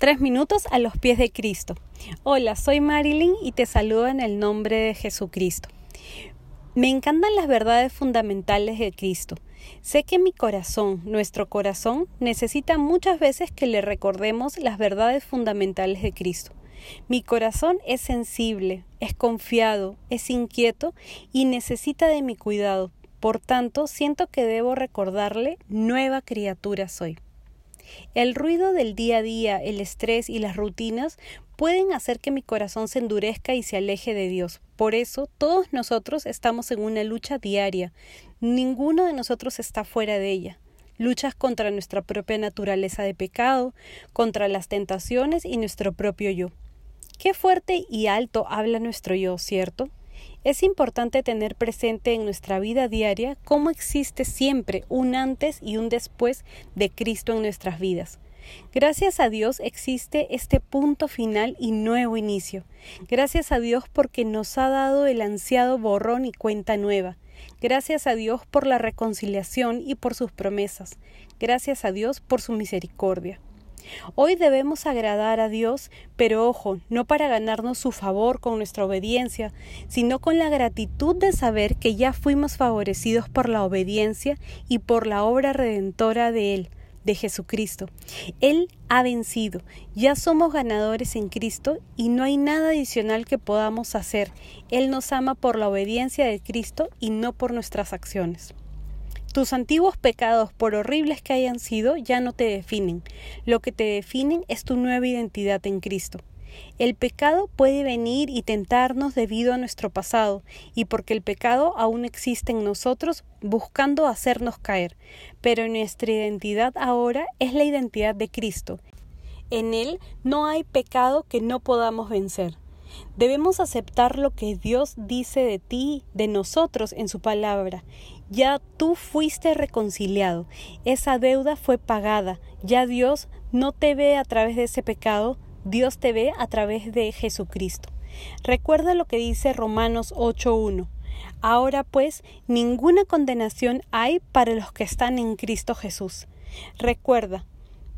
Tres minutos a los pies de Cristo. Hola, soy Marilyn y te saludo en el nombre de Jesucristo. Me encantan las verdades fundamentales de Cristo. Sé que mi corazón, nuestro corazón, necesita muchas veces que le recordemos las verdades fundamentales de Cristo. Mi corazón es sensible, es confiado, es inquieto y necesita de mi cuidado. Por tanto, siento que debo recordarle nueva criatura soy. El ruido del día a día, el estrés y las rutinas pueden hacer que mi corazón se endurezca y se aleje de Dios. Por eso todos nosotros estamos en una lucha diaria. Ninguno de nosotros está fuera de ella. Luchas contra nuestra propia naturaleza de pecado, contra las tentaciones y nuestro propio yo. Qué fuerte y alto habla nuestro yo, ¿cierto? Es importante tener presente en nuestra vida diaria cómo existe siempre un antes y un después de Cristo en nuestras vidas. Gracias a Dios existe este punto final y nuevo inicio. Gracias a Dios porque nos ha dado el ansiado borrón y cuenta nueva. Gracias a Dios por la reconciliación y por sus promesas. Gracias a Dios por su misericordia. Hoy debemos agradar a Dios, pero ojo, no para ganarnos su favor con nuestra obediencia, sino con la gratitud de saber que ya fuimos favorecidos por la obediencia y por la obra redentora de Él, de Jesucristo. Él ha vencido, ya somos ganadores en Cristo y no hay nada adicional que podamos hacer. Él nos ama por la obediencia de Cristo y no por nuestras acciones. Tus antiguos pecados, por horribles que hayan sido, ya no te definen. Lo que te definen es tu nueva identidad en Cristo. El pecado puede venir y tentarnos debido a nuestro pasado, y porque el pecado aún existe en nosotros buscando hacernos caer, pero nuestra identidad ahora es la identidad de Cristo. En Él no hay pecado que no podamos vencer. Debemos aceptar lo que Dios dice de ti, de nosotros en su palabra. Ya tú fuiste reconciliado, esa deuda fue pagada, ya Dios no te ve a través de ese pecado, Dios te ve a través de Jesucristo. Recuerda lo que dice Romanos 8.1. Ahora pues, ninguna condenación hay para los que están en Cristo Jesús. Recuerda,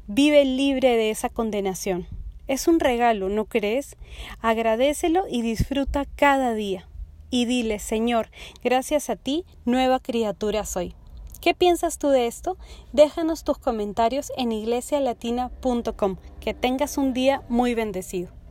vive libre de esa condenación. Es un regalo, ¿no crees? Agradecelo y disfruta cada día. Y dile, Señor, gracias a ti, nueva criatura soy. ¿Qué piensas tú de esto? Déjanos tus comentarios en iglesialatina.com. Que tengas un día muy bendecido.